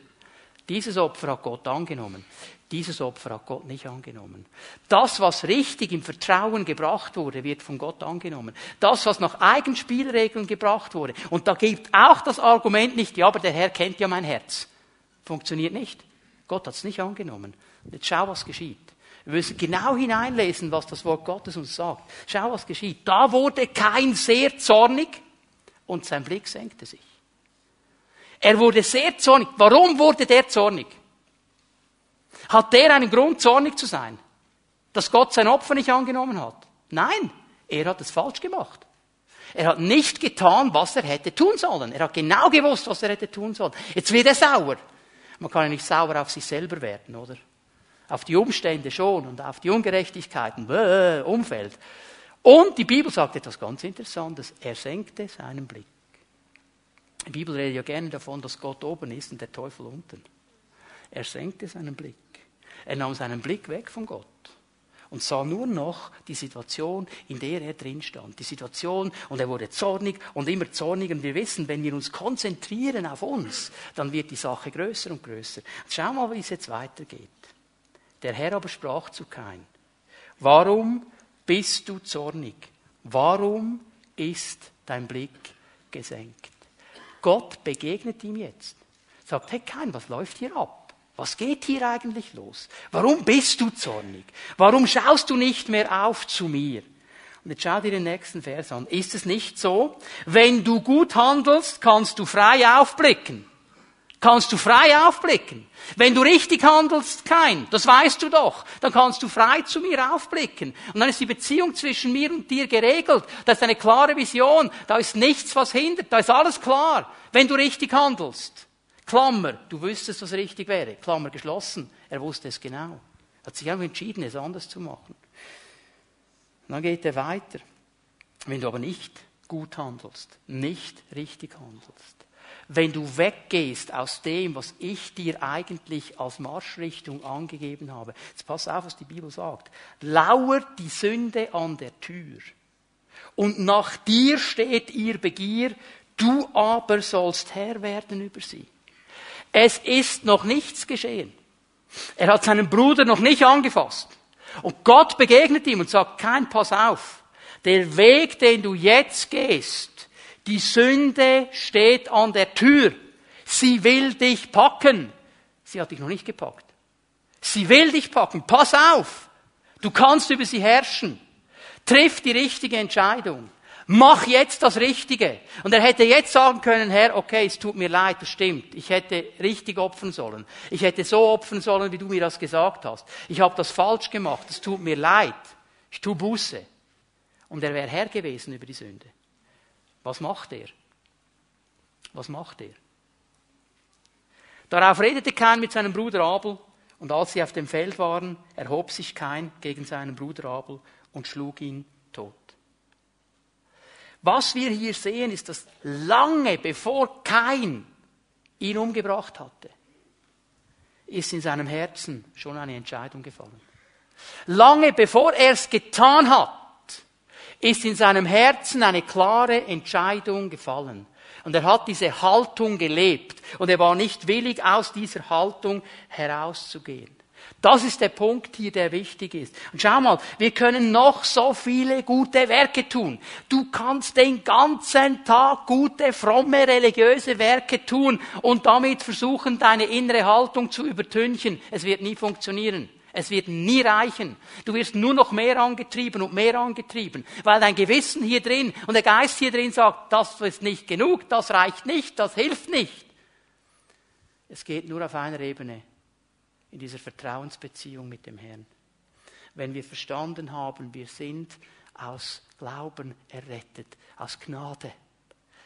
dieses Opfer hat Gott angenommen. Dieses Opfer hat Gott nicht angenommen. Das, was richtig im Vertrauen gebracht wurde, wird von Gott angenommen. Das, was nach Eigenspielregeln gebracht wurde. Und da gibt auch das Argument nicht, ja, aber der Herr kennt ja mein Herz. Funktioniert nicht. Gott hat es nicht angenommen. Jetzt schau, was geschieht. Wir müssen genau hineinlesen, was das Wort Gottes uns sagt. Schau, was geschieht. Da wurde kein sehr zornig und sein Blick senkte sich. Er wurde sehr zornig. Warum wurde der zornig? Hat der einen Grund, zornig zu sein? Dass Gott sein Opfer nicht angenommen hat? Nein, er hat es falsch gemacht. Er hat nicht getan, was er hätte tun sollen. Er hat genau gewusst, was er hätte tun sollen. Jetzt wird er sauer. Man kann ja nicht sauer auf sich selber werden, oder? Auf die Umstände schon und auf die Ungerechtigkeiten, Bäh, Umfeld. Und die Bibel sagt etwas ganz Interessantes. Er senkte seinen Blick. Die Bibel redet ja gerne davon, dass Gott oben ist und der Teufel unten. Er senkte seinen Blick. Er nahm seinen Blick weg von Gott und sah nur noch die Situation, in der er drin stand. Die Situation, und er wurde zornig und immer zorniger. Und wir wissen, wenn wir uns konzentrieren auf uns, dann wird die Sache größer und größer. Schau mal, wie es jetzt weitergeht. Der Herr aber sprach zu Kain, warum bist du zornig? Warum ist dein Blick gesenkt? Gott begegnet ihm jetzt. Sagt, hey Kain, was läuft hier ab? Was geht hier eigentlich los? Warum bist du zornig? Warum schaust du nicht mehr auf zu mir? Und jetzt schau dir den nächsten Vers an. Ist es nicht so? Wenn du gut handelst, kannst du frei aufblicken. Kannst du frei aufblicken. Wenn du richtig handelst, kein. Das weißt du doch. Dann kannst du frei zu mir aufblicken. Und dann ist die Beziehung zwischen mir und dir geregelt. Da ist eine klare Vision. Da ist nichts, was hindert. Da ist alles klar. Wenn du richtig handelst. Klammer, du wüsstest, was richtig wäre. Klammer geschlossen. Er wusste es genau. Er hat sich einfach entschieden, es anders zu machen. Und dann geht er weiter. Wenn du aber nicht gut handelst, nicht richtig handelst, wenn du weggehst aus dem, was ich dir eigentlich als Marschrichtung angegeben habe. Jetzt pass auf, was die Bibel sagt. Lauert die Sünde an der Tür. Und nach dir steht ihr Begier, du aber sollst Herr werden über sie. Es ist noch nichts geschehen. Er hat seinen Bruder noch nicht angefasst. Und Gott begegnet ihm und sagt, kein Pass auf. Der Weg, den du jetzt gehst, die Sünde steht an der Tür. Sie will dich packen. Sie hat dich noch nicht gepackt. Sie will dich packen. Pass auf. Du kannst über sie herrschen. Triff die richtige Entscheidung. Mach jetzt das Richtige. Und er hätte jetzt sagen können, Herr, okay, es tut mir leid, das stimmt. Ich hätte richtig opfern sollen. Ich hätte so opfern sollen, wie du mir das gesagt hast. Ich habe das falsch gemacht. Es tut mir leid. Ich tu Buße. Und er wäre Herr gewesen über die Sünde. Was macht er? Was macht er? Darauf redete Kain mit seinem Bruder Abel, und als sie auf dem Feld waren, erhob sich Kain gegen seinen Bruder Abel und schlug ihn. Was wir hier sehen, ist, dass lange bevor Kain ihn umgebracht hatte, ist in seinem Herzen schon eine Entscheidung gefallen. Lange bevor er es getan hat, ist in seinem Herzen eine klare Entscheidung gefallen. Und er hat diese Haltung gelebt. Und er war nicht willig, aus dieser Haltung herauszugehen. Das ist der Punkt hier, der wichtig ist. Und schau mal, wir können noch so viele gute Werke tun. Du kannst den ganzen Tag gute, fromme, religiöse Werke tun und damit versuchen, deine innere Haltung zu übertünchen. Es wird nie funktionieren. Es wird nie reichen. Du wirst nur noch mehr angetrieben und mehr angetrieben, weil dein Gewissen hier drin und der Geist hier drin sagt, das ist nicht genug, das reicht nicht, das hilft nicht. Es geht nur auf einer Ebene in dieser Vertrauensbeziehung mit dem Herrn. Wenn wir verstanden haben, wir sind aus Glauben errettet, aus Gnade.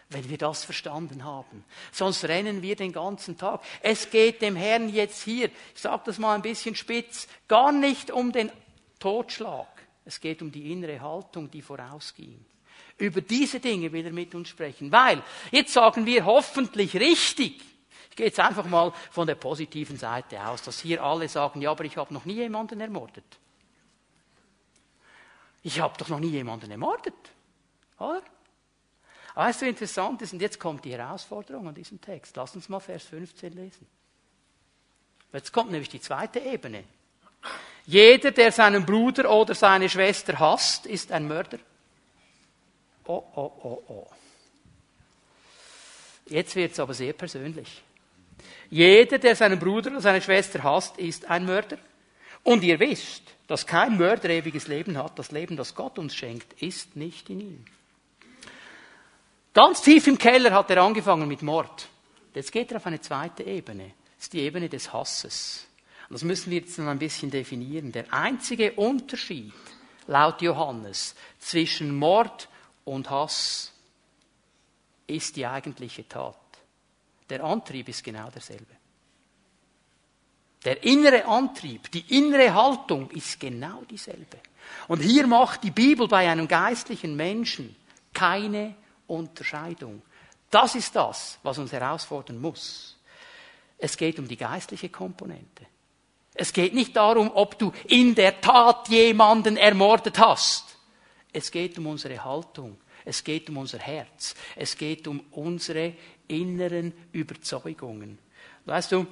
Wenn wir das verstanden haben. Sonst rennen wir den ganzen Tag. Es geht dem Herrn jetzt hier, ich sage das mal ein bisschen spitz, gar nicht um den Totschlag. Es geht um die innere Haltung, die vorausging. Über diese Dinge will er mit uns sprechen. Weil, jetzt sagen wir hoffentlich richtig, ich gehe jetzt einfach mal von der positiven Seite aus, dass hier alle sagen, ja, aber ich habe noch nie jemanden ermordet. Ich habe doch noch nie jemanden ermordet. Oder? weißt du, interessant ist, und jetzt kommt die Herausforderung an diesem Text. Lass uns mal Vers 15 lesen. Jetzt kommt nämlich die zweite Ebene. Jeder, der seinen Bruder oder seine Schwester hasst, ist ein Mörder. Oh, oh, oh, oh. Jetzt wird es aber sehr persönlich. Jeder, der seinen Bruder oder seine Schwester hasst, ist ein Mörder. Und ihr wisst, dass kein Mörder ewiges Leben hat. Das Leben, das Gott uns schenkt, ist nicht in ihm. Ganz tief im Keller hat er angefangen mit Mord. Jetzt geht er auf eine zweite Ebene. Das ist die Ebene des Hasses. Und das müssen wir jetzt noch ein bisschen definieren. Der einzige Unterschied, laut Johannes, zwischen Mord und Hass ist die eigentliche Tat. Der Antrieb ist genau derselbe. Der innere Antrieb, die innere Haltung ist genau dieselbe. Und hier macht die Bibel bei einem geistlichen Menschen keine Unterscheidung. Das ist das, was uns herausfordern muss. Es geht um die geistliche Komponente. Es geht nicht darum, ob du in der Tat jemanden ermordet hast. Es geht um unsere Haltung. Es geht um unser Herz. Es geht um unsere inneren Überzeugungen. Weißt du,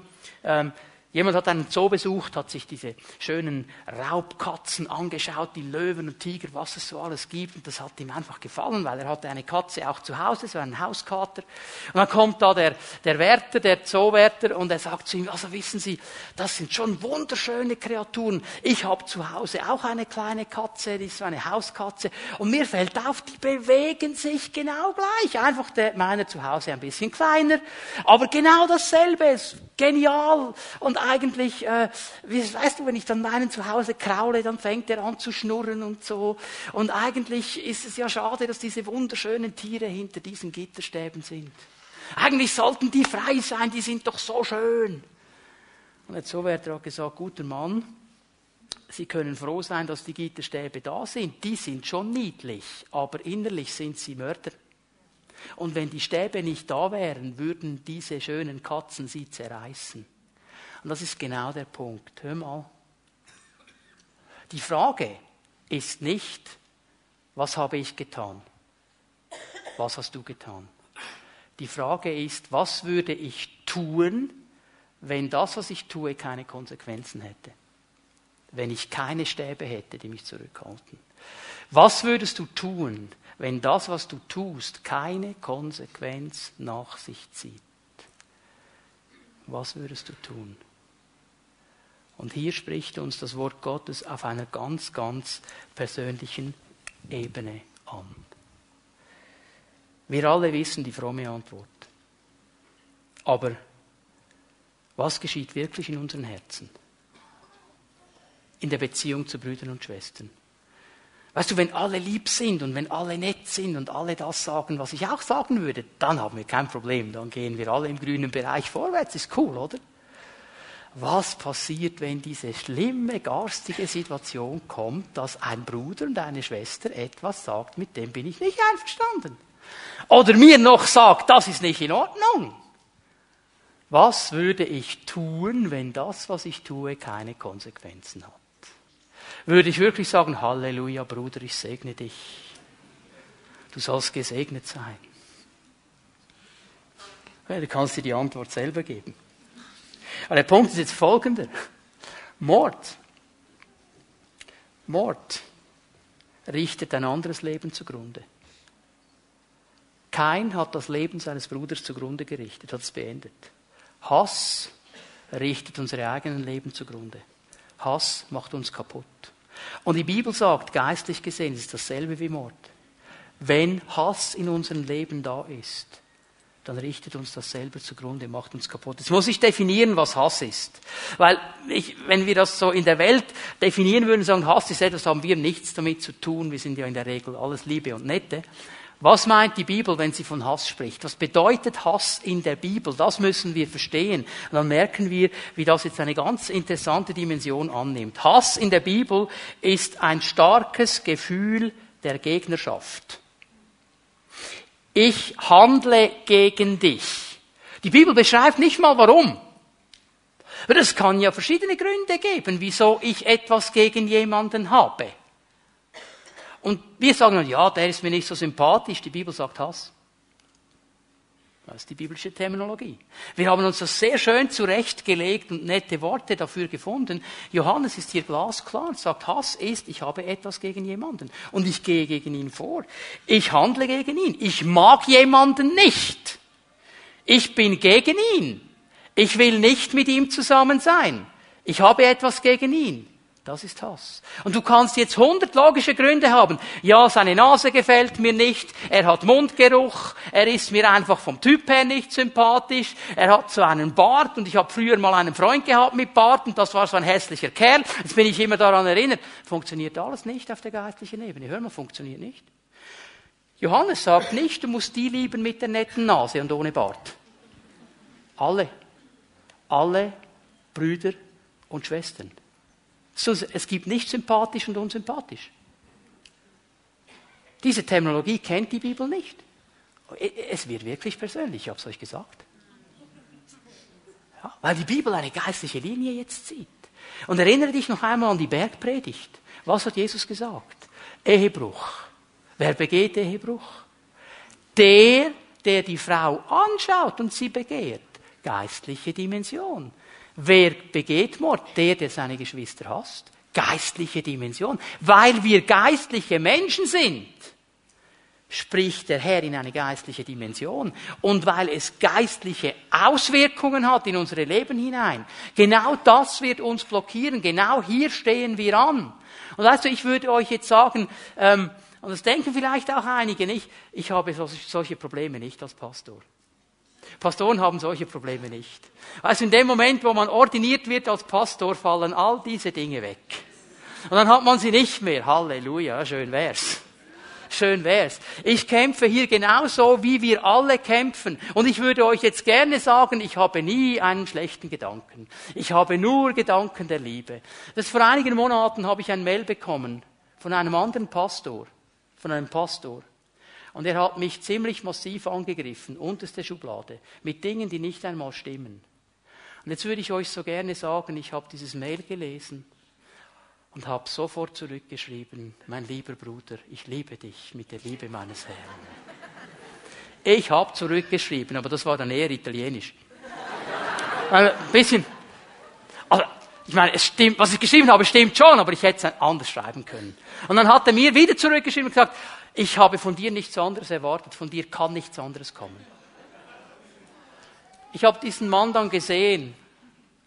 ähm, Jemand hat einen Zoo besucht, hat sich diese schönen Raubkatzen angeschaut, die Löwen und Tiger, was es so alles gibt. Und das hat ihm einfach gefallen, weil er hatte eine Katze auch zu Hause, so einen Hauskater. Und dann kommt da der, der Wärter, der Zoowärter, und er sagt zu ihm, also wissen Sie, das sind schon wunderschöne Kreaturen. Ich habe zu Hause auch eine kleine Katze, die ist so eine Hauskatze. Und mir fällt auf, die bewegen sich genau gleich. Einfach der meiner zu Hause ein bisschen kleiner, aber genau dasselbe. Genial. Und eigentlich, äh, weißt du, wenn ich dann meinen zu Hause kraule, dann fängt er an zu schnurren und so. Und eigentlich ist es ja schade, dass diese wunderschönen Tiere hinter diesen Gitterstäben sind. Eigentlich sollten die frei sein, die sind doch so schön. Und jetzt so wird er gesagt, guter Mann, Sie können froh sein, dass die Gitterstäbe da sind. Die sind schon niedlich, aber innerlich sind sie Mörder. Und wenn die Stäbe nicht da wären, würden diese schönen Katzen sie zerreißen. Und das ist genau der Punkt. Hör mal. Die Frage ist nicht, was habe ich getan? Was hast du getan? Die Frage ist, was würde ich tun, wenn das, was ich tue, keine Konsequenzen hätte? Wenn ich keine Stäbe hätte, die mich zurückhalten? Was würdest du tun, wenn das, was du tust, keine Konsequenz nach sich zieht? Was würdest du tun? Und hier spricht uns das Wort Gottes auf einer ganz, ganz persönlichen Ebene an. Wir alle wissen die fromme Antwort. Aber was geschieht wirklich in unseren Herzen? In der Beziehung zu Brüdern und Schwestern. Weißt du, wenn alle lieb sind und wenn alle nett sind und alle das sagen, was ich auch sagen würde, dann haben wir kein Problem. Dann gehen wir alle im grünen Bereich vorwärts. Ist cool, oder? Was passiert, wenn diese schlimme, garstige Situation kommt, dass ein Bruder und eine Schwester etwas sagt, mit dem bin ich nicht einverstanden. Oder mir noch sagt, das ist nicht in Ordnung. Was würde ich tun, wenn das, was ich tue, keine Konsequenzen hat? Würde ich wirklich sagen, Halleluja, Bruder, ich segne dich. Du sollst gesegnet sein. Du kannst dir die Antwort selber geben. Aber der Punkt ist jetzt folgender. Mord. Mord richtet ein anderes Leben zugrunde. Kein hat das Leben seines Bruders zugrunde gerichtet, hat es beendet. Hass richtet unsere eigenen Leben zugrunde. Hass macht uns kaputt. Und die Bibel sagt, geistlich gesehen ist dasselbe wie Mord. Wenn Hass in unserem Leben da ist, dann richtet uns das selber zugrunde, macht uns kaputt. Jetzt muss ich definieren, was Hass ist. Weil ich, wenn wir das so in der Welt definieren würden, sagen, Hass ist etwas, haben wir nichts damit zu tun. Wir sind ja in der Regel alles Liebe und Nette. Was meint die Bibel, wenn sie von Hass spricht? Was bedeutet Hass in der Bibel? Das müssen wir verstehen. Und dann merken wir, wie das jetzt eine ganz interessante Dimension annimmt. Hass in der Bibel ist ein starkes Gefühl der Gegnerschaft ich handle gegen dich. Die Bibel beschreibt nicht mal warum. Aber es kann ja verschiedene Gründe geben, wieso ich etwas gegen jemanden habe. Und wir sagen, ja, der ist mir nicht so sympathisch. Die Bibel sagt Hass. Das ist die biblische Terminologie. Wir haben uns das sehr schön zurechtgelegt und nette Worte dafür gefunden. Johannes ist hier glasklar und sagt, Hass ist, ich habe etwas gegen jemanden und ich gehe gegen ihn vor. Ich handle gegen ihn. Ich mag jemanden nicht. Ich bin gegen ihn. Ich will nicht mit ihm zusammen sein. Ich habe etwas gegen ihn. Das ist Hass. Und du kannst jetzt hundert logische Gründe haben. Ja, seine Nase gefällt mir nicht, er hat Mundgeruch, er ist mir einfach vom Typ her nicht sympathisch, er hat so einen Bart und ich habe früher mal einen Freund gehabt mit Bart und das war so ein hässlicher Kerl. Jetzt bin ich immer daran erinnert. Funktioniert alles nicht auf der geistlichen Ebene. Hör mal, funktioniert nicht. Johannes sagt nicht, du musst die lieben mit der netten Nase und ohne Bart. Alle. Alle Brüder und Schwestern. Es gibt nicht sympathisch und unsympathisch. Diese Terminologie kennt die Bibel nicht. Es wird wirklich persönlich, ich habe es euch gesagt. Ja, weil die Bibel eine geistliche Linie jetzt zieht. Und erinnere dich noch einmal an die Bergpredigt. Was hat Jesus gesagt? Ehebruch. Wer begeht Ehebruch? Der, der die Frau anschaut und sie begehrt. Geistliche Dimension. Wer begeht Mord? Der, der seine Geschwister hasst. Geistliche Dimension. Weil wir geistliche Menschen sind spricht der Herr in eine geistliche Dimension. Und weil es geistliche Auswirkungen hat in unsere Leben hinein, genau das wird uns blockieren. Genau hier stehen wir an. Und weißt du, ich würde euch jetzt sagen, ähm, und das denken vielleicht auch einige nicht, ich habe solche Probleme nicht als Pastor. Pastoren haben solche Probleme nicht. Also in dem Moment, wo man ordiniert wird als Pastor, fallen all diese Dinge weg. Und dann hat man sie nicht mehr. Halleluja, schön wär's. Schön wär's. Ich kämpfe hier genauso, wie wir alle kämpfen. Und ich würde euch jetzt gerne sagen, ich habe nie einen schlechten Gedanken. Ich habe nur Gedanken der Liebe. Das vor einigen Monaten habe ich ein Mail bekommen von einem anderen Pastor, von einem Pastor. Und er hat mich ziemlich massiv angegriffen, unterste Schublade, mit Dingen, die nicht einmal stimmen. Und jetzt würde ich euch so gerne sagen, ich habe dieses Mail gelesen und habe sofort zurückgeschrieben, mein lieber Bruder, ich liebe dich mit der Liebe meines Herrn. Ich habe zurückgeschrieben, aber das war dann eher italienisch. Ein bisschen. Also, ich meine, es stimmt, was ich geschrieben habe, stimmt schon, aber ich hätte es anders schreiben können. Und dann hat er mir wieder zurückgeschrieben und gesagt, ich habe von dir nichts anderes erwartet, von dir kann nichts anderes kommen. Ich habe diesen Mann dann gesehen,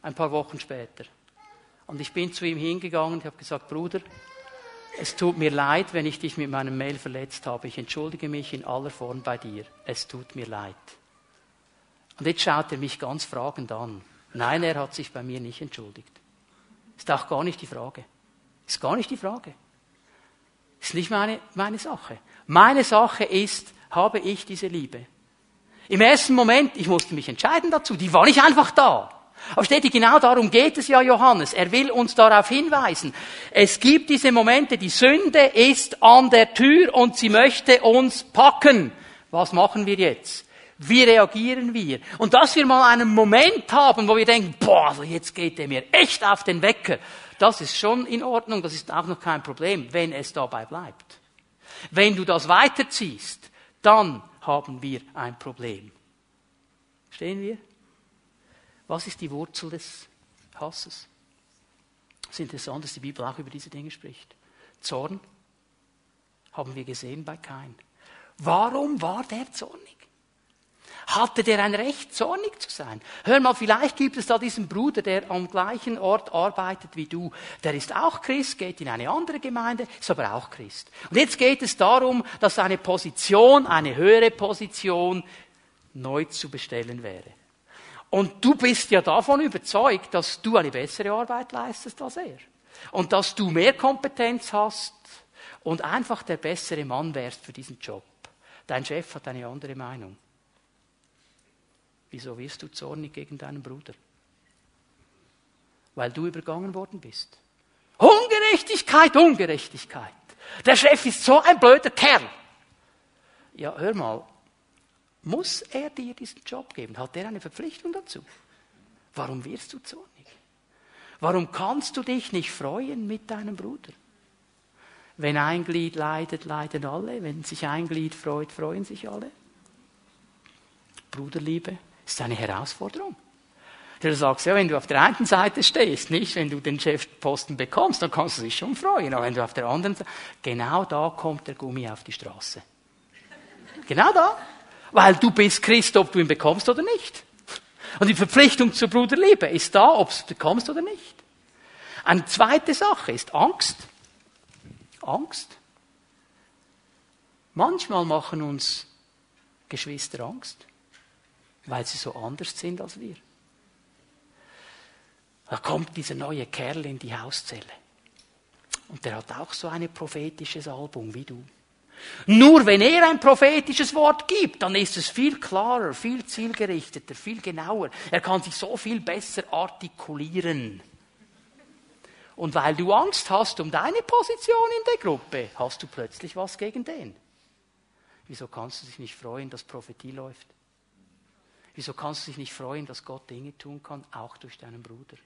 ein paar Wochen später. Und ich bin zu ihm hingegangen und habe gesagt, Bruder, es tut mir leid, wenn ich dich mit meinem Mail verletzt habe. Ich entschuldige mich in aller Form bei dir. Es tut mir leid. Und jetzt schaut er mich ganz fragend an. Nein, er hat sich bei mir nicht entschuldigt. Ist auch gar nicht die Frage. Ist gar nicht die Frage. Ist nicht meine, meine Sache. Meine Sache ist, habe ich diese Liebe? Im ersten Moment, ich musste mich entscheiden dazu, die war nicht einfach da. Aber steht ihr, genau darum geht es ja Johannes. Er will uns darauf hinweisen. Es gibt diese Momente, die Sünde ist an der Tür und sie möchte uns packen. Was machen wir jetzt? Wie reagieren wir? Und dass wir mal einen Moment haben, wo wir denken, boah, also jetzt geht er mir echt auf den Wecker. Das ist schon in Ordnung, das ist auch noch kein Problem, wenn es dabei bleibt. Wenn du das weiterziehst, dann haben wir ein Problem. Stehen wir? Was ist die Wurzel des Hasses? Es ist interessant, dass die Bibel auch über diese Dinge spricht. Zorn haben wir gesehen bei Kain. Warum war der zornig? Hatte der ein Recht, zornig zu sein? Hör mal, vielleicht gibt es da diesen Bruder, der am gleichen Ort arbeitet wie du. Der ist auch Christ, geht in eine andere Gemeinde, ist aber auch Christ. Und jetzt geht es darum, dass eine Position, eine höhere Position neu zu bestellen wäre. Und du bist ja davon überzeugt, dass du eine bessere Arbeit leistest als er. Und dass du mehr Kompetenz hast und einfach der bessere Mann wärst für diesen Job. Dein Chef hat eine andere Meinung. Wieso wirst du zornig gegen deinen Bruder? Weil du übergangen worden bist. Ungerechtigkeit, Ungerechtigkeit. Der Chef ist so ein blöder Kerl. Ja, hör mal, muss er dir diesen Job geben? Hat er eine Verpflichtung dazu? Warum wirst du zornig? Warum kannst du dich nicht freuen mit deinem Bruder? Wenn ein Glied leidet, leiden alle. Wenn sich ein Glied freut, freuen sich alle. Bruderliebe ist eine Herausforderung. Du sagst, ja, wenn du auf der einen Seite stehst, nicht, wenn du den Chefposten bekommst, dann kannst du dich schon freuen. Aber wenn du auf der anderen Seite, genau da kommt der Gummi auf die Straße. Genau da. Weil du bist Christ, ob du ihn bekommst oder nicht. Und die Verpflichtung zur Bruderliebe ist da, ob du es bekommst oder nicht. Eine zweite Sache ist Angst. Angst. Manchmal machen uns Geschwister Angst, weil sie so anders sind als wir. Da kommt dieser neue Kerl in die Hauszelle. Und der hat auch so ein prophetisches Album wie du. Nur wenn er ein prophetisches Wort gibt, dann ist es viel klarer, viel zielgerichteter, viel genauer. Er kann sich so viel besser artikulieren. Und weil du Angst hast um deine Position in der Gruppe, hast du plötzlich was gegen den. Wieso kannst du dich nicht freuen, dass Prophetie läuft? Wieso kannst du dich nicht freuen, dass Gott Dinge tun kann, auch durch deinen Bruder?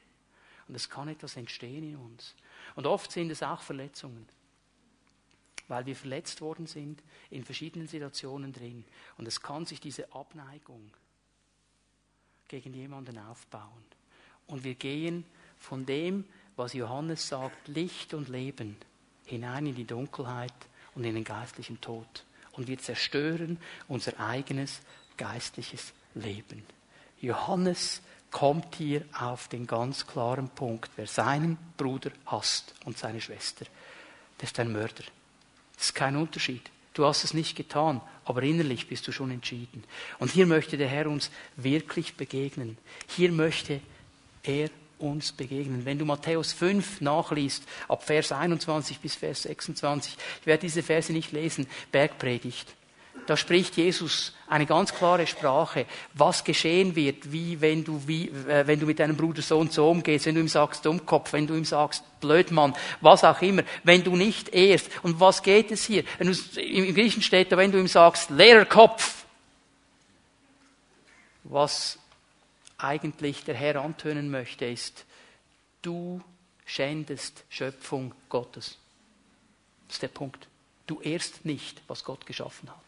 Und es kann etwas entstehen in uns. Und oft sind es auch Verletzungen, weil wir verletzt worden sind in verschiedenen Situationen drin. Und es kann sich diese Abneigung gegen jemanden aufbauen. Und wir gehen von dem, was Johannes sagt, Licht und Leben, hinein in die Dunkelheit und in den geistlichen Tod. Und wir zerstören unser eigenes geistliches Leben. Johannes kommt hier auf den ganz klaren Punkt. Wer seinen Bruder hasst und seine Schwester, der ist ein Mörder. Das ist kein Unterschied. Du hast es nicht getan, aber innerlich bist du schon entschieden. Und hier möchte der Herr uns wirklich begegnen. Hier möchte er uns begegnen. Wenn du Matthäus 5 nachliest, ab Vers 21 bis Vers 26, ich werde diese Verse nicht lesen, Bergpredigt. Da spricht Jesus eine ganz klare Sprache, was geschehen wird, wie wenn du, wie, äh, wenn du mit deinem Bruder so und so umgehst, wenn du ihm sagst Dummkopf, wenn du ihm sagst Blödmann, was auch immer, wenn du nicht ehrst. Und was geht es hier? Du, Im Griechen steht da, wenn du ihm sagst leerer Kopf, was eigentlich der Herr antönen möchte, ist, du schändest Schöpfung Gottes. Das ist der Punkt. Du ehrst nicht, was Gott geschaffen hat.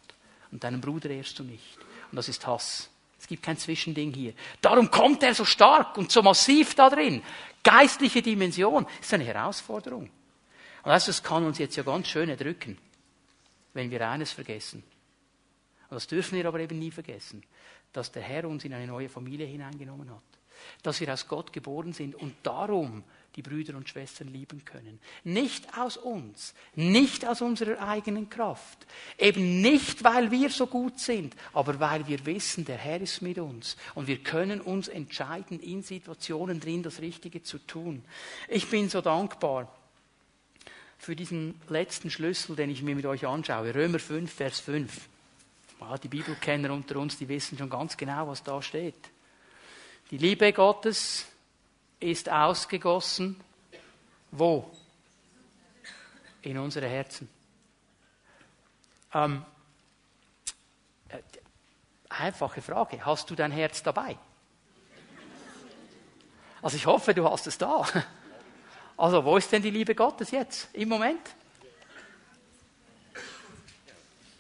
Und deinen Bruder ehrst du nicht. Und das ist Hass. Es gibt kein Zwischending hier. Darum kommt er so stark und so massiv da drin. Geistliche Dimension ist eine Herausforderung. Und weißt du, das kann uns jetzt ja ganz schön erdrücken, wenn wir eines vergessen. Und das dürfen wir aber eben nie vergessen, dass der Herr uns in eine neue Familie hineingenommen hat. Dass wir aus Gott geboren sind und darum die Brüder und Schwestern lieben können. Nicht aus uns, nicht aus unserer eigenen Kraft, eben nicht, weil wir so gut sind, aber weil wir wissen, der Herr ist mit uns und wir können uns entscheiden, in Situationen drin das Richtige zu tun. Ich bin so dankbar für diesen letzten Schlüssel, den ich mir mit euch anschaue. Römer 5, Vers 5. die Bibelkenner unter uns, die wissen schon ganz genau, was da steht. Die Liebe Gottes ist ausgegossen. Wo? In unsere Herzen. Ähm, äh, einfache Frage. Hast du dein Herz dabei? Also ich hoffe, du hast es da. Also wo ist denn die Liebe Gottes jetzt im Moment?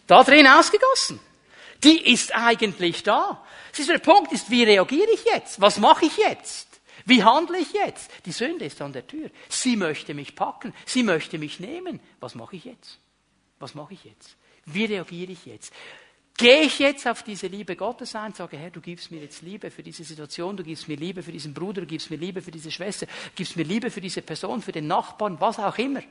Da drin ausgegossen. Die ist eigentlich da. Der Punkt ist, wie reagiere ich jetzt? Was mache ich jetzt? Wie handle ich jetzt? Die Sünde ist an der Tür. Sie möchte mich packen. Sie möchte mich nehmen. Was mache ich jetzt? Was mache ich jetzt? Wie reagiere ich jetzt? Gehe ich jetzt auf diese Liebe Gottes ein, sage, Herr, du gibst mir jetzt Liebe für diese Situation, du gibst mir Liebe für diesen Bruder, du gibst mir Liebe für diese Schwester, du gibst mir Liebe für diese Person, für den Nachbarn, was auch immer.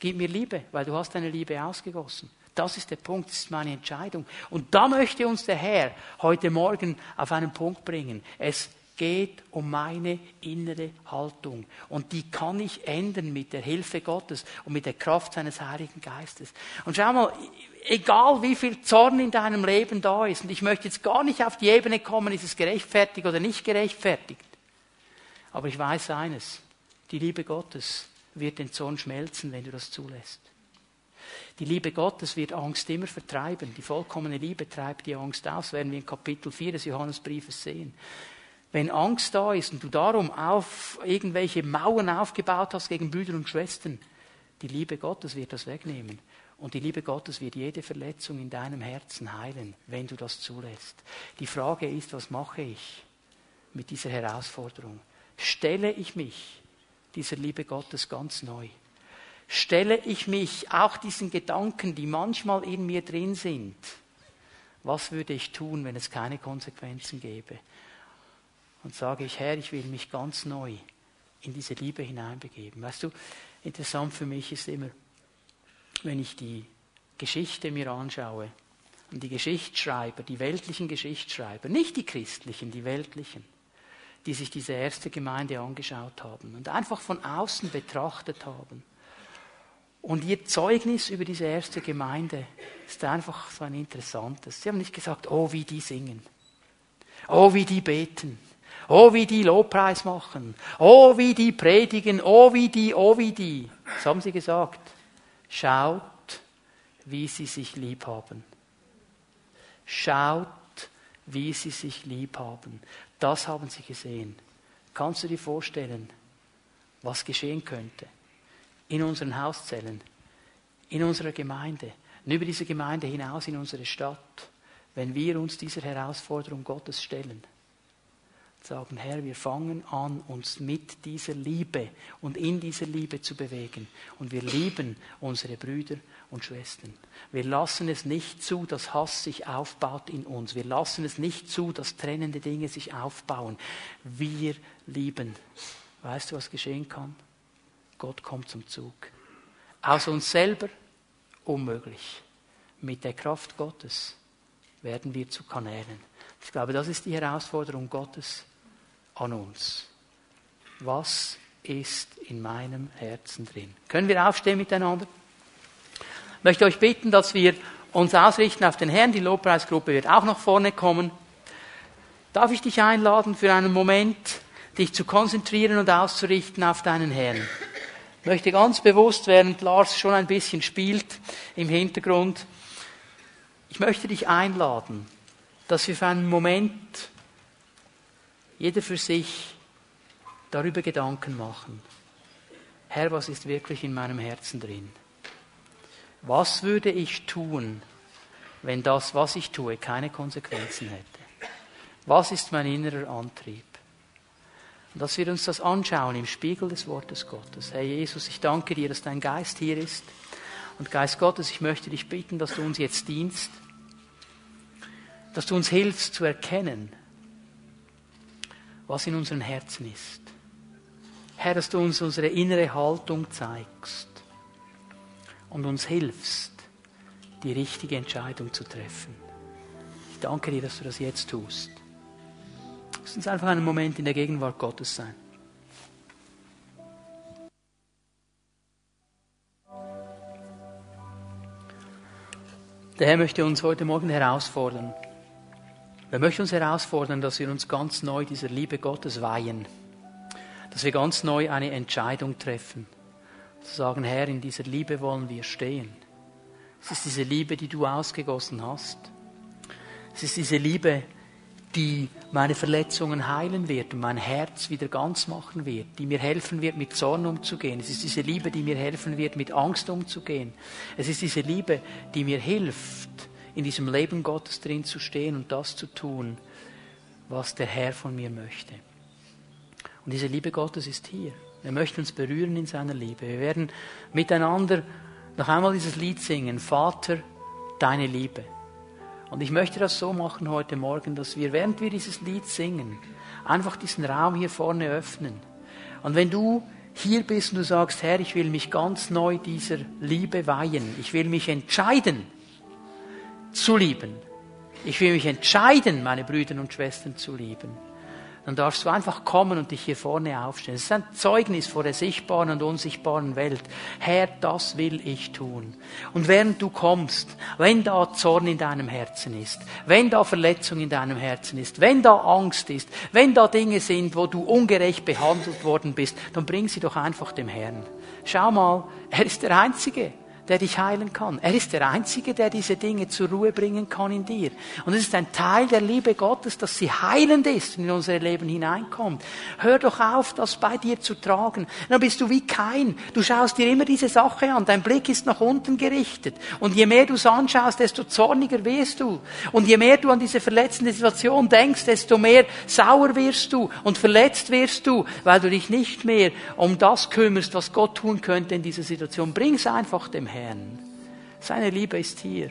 Gib mir Liebe, weil du hast deine Liebe ausgegossen. Das ist der Punkt, das ist meine Entscheidung. Und da möchte uns der Herr heute Morgen auf einen Punkt bringen. Es geht um meine innere Haltung. Und die kann ich ändern mit der Hilfe Gottes und mit der Kraft seines Heiligen Geistes. Und schau mal, egal wie viel Zorn in deinem Leben da ist, und ich möchte jetzt gar nicht auf die Ebene kommen, ist es gerechtfertigt oder nicht gerechtfertigt. Aber ich weiß eines, die Liebe Gottes wird den Zorn schmelzen, wenn du das zulässt. Die Liebe Gottes wird Angst immer vertreiben. Die vollkommene Liebe treibt die Angst aus, werden wir in Kapitel 4 des Johannesbriefes sehen. Wenn Angst da ist und du darum auf irgendwelche Mauern aufgebaut hast gegen Brüder und Schwestern, die Liebe Gottes wird das wegnehmen. Und die Liebe Gottes wird jede Verletzung in deinem Herzen heilen, wenn du das zulässt. Die Frage ist, was mache ich mit dieser Herausforderung? Stelle ich mich dieser Liebe Gottes ganz neu? Stelle ich mich auch diesen Gedanken, die manchmal in mir drin sind, was würde ich tun, wenn es keine Konsequenzen gäbe? Und sage ich, Herr, ich will mich ganz neu in diese Liebe hineinbegeben. Weißt du, interessant für mich ist immer, wenn ich die Geschichte mir anschaue und die Geschichtsschreiber, die weltlichen Geschichtsschreiber, nicht die christlichen, die weltlichen, die sich diese erste Gemeinde angeschaut haben und einfach von außen betrachtet haben. Und ihr Zeugnis über diese erste Gemeinde ist einfach so ein interessantes. Sie haben nicht gesagt, oh, wie die singen, oh, wie die beten, Oh, wie die Lobpreis machen. Oh, wie die predigen. Oh, wie die, oh, wie die. Was haben sie gesagt? Schaut, wie sie sich lieb haben. Schaut, wie sie sich lieb haben. Das haben sie gesehen. Kannst du dir vorstellen, was geschehen könnte in unseren Hauszellen, in unserer Gemeinde und über diese Gemeinde hinaus in unsere Stadt, wenn wir uns dieser Herausforderung Gottes stellen? Sagen, Herr, wir fangen an, uns mit dieser Liebe und in dieser Liebe zu bewegen. Und wir lieben unsere Brüder und Schwestern. Wir lassen es nicht zu, dass Hass sich aufbaut in uns. Wir lassen es nicht zu, dass trennende Dinge sich aufbauen. Wir lieben. Weißt du, was geschehen kann? Gott kommt zum Zug. Aus uns selber unmöglich. Mit der Kraft Gottes werden wir zu Kanälen. Ich glaube, das ist die Herausforderung Gottes an uns. Was ist in meinem Herzen drin? Können wir aufstehen miteinander? Ich möchte euch bitten, dass wir uns ausrichten auf den Herrn. Die Lobpreisgruppe wird auch nach vorne kommen. Darf ich dich einladen, für einen Moment dich zu konzentrieren und auszurichten auf deinen Herrn? Ich möchte ganz bewusst, während Lars schon ein bisschen spielt im Hintergrund, ich möchte dich einladen, dass wir für einen Moment jeder für sich darüber Gedanken machen. Herr, was ist wirklich in meinem Herzen drin? Was würde ich tun, wenn das, was ich tue, keine Konsequenzen hätte? Was ist mein innerer Antrieb? Und dass wir uns das anschauen im Spiegel des Wortes Gottes. Herr Jesus, ich danke dir, dass dein Geist hier ist. Und Geist Gottes, ich möchte dich bitten, dass du uns jetzt dienst, dass du uns hilfst zu erkennen, was in unseren Herzen ist. Herr, dass du uns unsere innere Haltung zeigst und uns hilfst, die richtige Entscheidung zu treffen. Ich danke dir, dass du das jetzt tust. Lass uns einfach einen Moment in der Gegenwart Gottes sein. Der Herr möchte uns heute Morgen herausfordern. Er möchte uns herausfordern, dass wir uns ganz neu dieser Liebe Gottes weihen. Dass wir ganz neu eine Entscheidung treffen. Zu sagen, Herr, in dieser Liebe wollen wir stehen. Es ist diese Liebe, die du ausgegossen hast. Es ist diese Liebe, die meine Verletzungen heilen wird und mein Herz wieder ganz machen wird, die mir helfen wird, mit Zorn umzugehen. Es ist diese Liebe, die mir helfen wird, mit Angst umzugehen. Es ist diese Liebe, die mir hilft, in diesem Leben Gottes drin zu stehen und das zu tun, was der Herr von mir möchte. Und diese Liebe Gottes ist hier. Er möchte uns berühren in seiner Liebe. Wir werden miteinander noch einmal dieses Lied singen, Vater, deine Liebe. Und ich möchte das so machen heute Morgen, dass wir, während wir dieses Lied singen, einfach diesen Raum hier vorne öffnen. Und wenn du hier bist und du sagst, Herr, ich will mich ganz neu dieser Liebe weihen, ich will mich entscheiden, zu lieben. Ich will mich entscheiden, meine Brüder und Schwestern zu lieben dann darfst du einfach kommen und dich hier vorne aufstellen. Es ist ein Zeugnis vor der sichtbaren und unsichtbaren Welt. Herr, das will ich tun. Und während du kommst, wenn da Zorn in deinem Herzen ist, wenn da Verletzung in deinem Herzen ist, wenn da Angst ist, wenn da Dinge sind, wo du ungerecht behandelt worden bist, dann bring sie doch einfach dem Herrn. Schau mal, er ist der Einzige, der dich heilen kann. Er ist der Einzige, der diese Dinge zur Ruhe bringen kann in dir. Und es ist ein Teil der Liebe Gottes, dass sie heilend ist und in unser Leben hineinkommt. Hör doch auf, das bei dir zu tragen. Dann bist du wie kein. Du schaust dir immer diese Sache an. Dein Blick ist nach unten gerichtet. Und je mehr du es anschaust, desto zorniger wirst du. Und je mehr du an diese verletzende Situation denkst, desto mehr sauer wirst du und verletzt wirst du, weil du dich nicht mehr um das kümmerst, was Gott tun könnte in dieser Situation. Bring es einfach dem Herrn. Seine Liebe ist hier.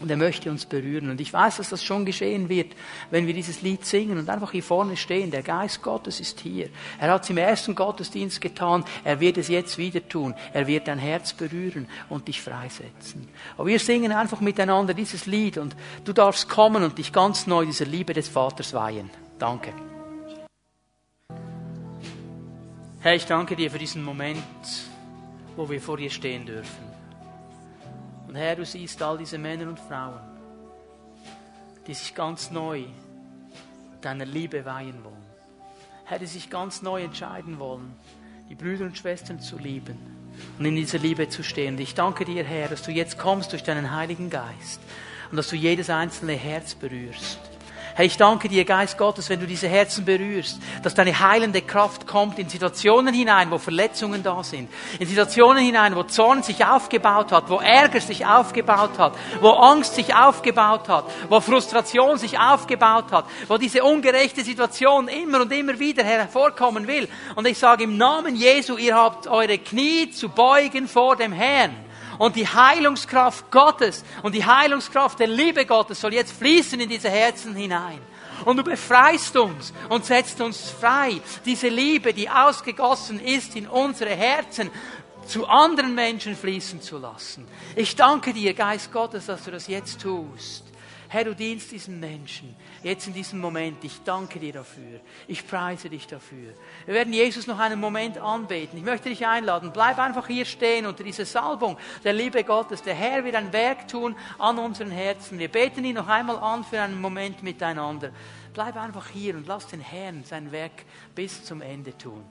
Und er möchte uns berühren. Und ich weiß, dass das schon geschehen wird, wenn wir dieses Lied singen und einfach hier vorne stehen. Der Geist Gottes ist hier. Er hat es im ersten Gottesdienst getan. Er wird es jetzt wieder tun. Er wird dein Herz berühren und dich freisetzen. Aber wir singen einfach miteinander dieses Lied und du darfst kommen und dich ganz neu dieser Liebe des Vaters weihen. Danke. Herr, ich danke dir für diesen Moment wo wir vor dir stehen dürfen. Und Herr, du siehst all diese Männer und Frauen, die sich ganz neu deiner Liebe weihen wollen. Herr, die sich ganz neu entscheiden wollen, die Brüder und Schwestern zu lieben und in dieser Liebe zu stehen. Und ich danke dir, Herr, dass du jetzt kommst durch deinen Heiligen Geist und dass du jedes einzelne Herz berührst. Herr, ich danke dir, Geist Gottes, wenn du diese Herzen berührst, dass deine heilende Kraft kommt in Situationen hinein, wo Verletzungen da sind, in Situationen hinein, wo Zorn sich aufgebaut hat, wo Ärger sich aufgebaut hat, wo Angst sich aufgebaut hat, wo Frustration sich aufgebaut hat, wo diese ungerechte Situation immer und immer wieder hervorkommen will. Und ich sage im Namen Jesu, ihr habt eure Knie zu beugen vor dem Herrn. Und die Heilungskraft Gottes und die Heilungskraft der Liebe Gottes soll jetzt fließen in diese Herzen hinein. Und du befreist uns und setzt uns frei, diese Liebe, die ausgegossen ist in unsere Herzen, zu anderen Menschen fließen zu lassen. Ich danke dir, Geist Gottes, dass du das jetzt tust. Herr, du dienst diesen Menschen jetzt in diesem Moment. Ich danke dir dafür. Ich preise dich dafür. Wir werden Jesus noch einen Moment anbeten. Ich möchte dich einladen. Bleib einfach hier stehen unter dieser Salbung der Liebe Gottes. Der Herr wird ein Werk tun an unseren Herzen. Wir beten ihn noch einmal an für einen Moment miteinander. Bleib einfach hier und lass den Herrn sein Werk bis zum Ende tun.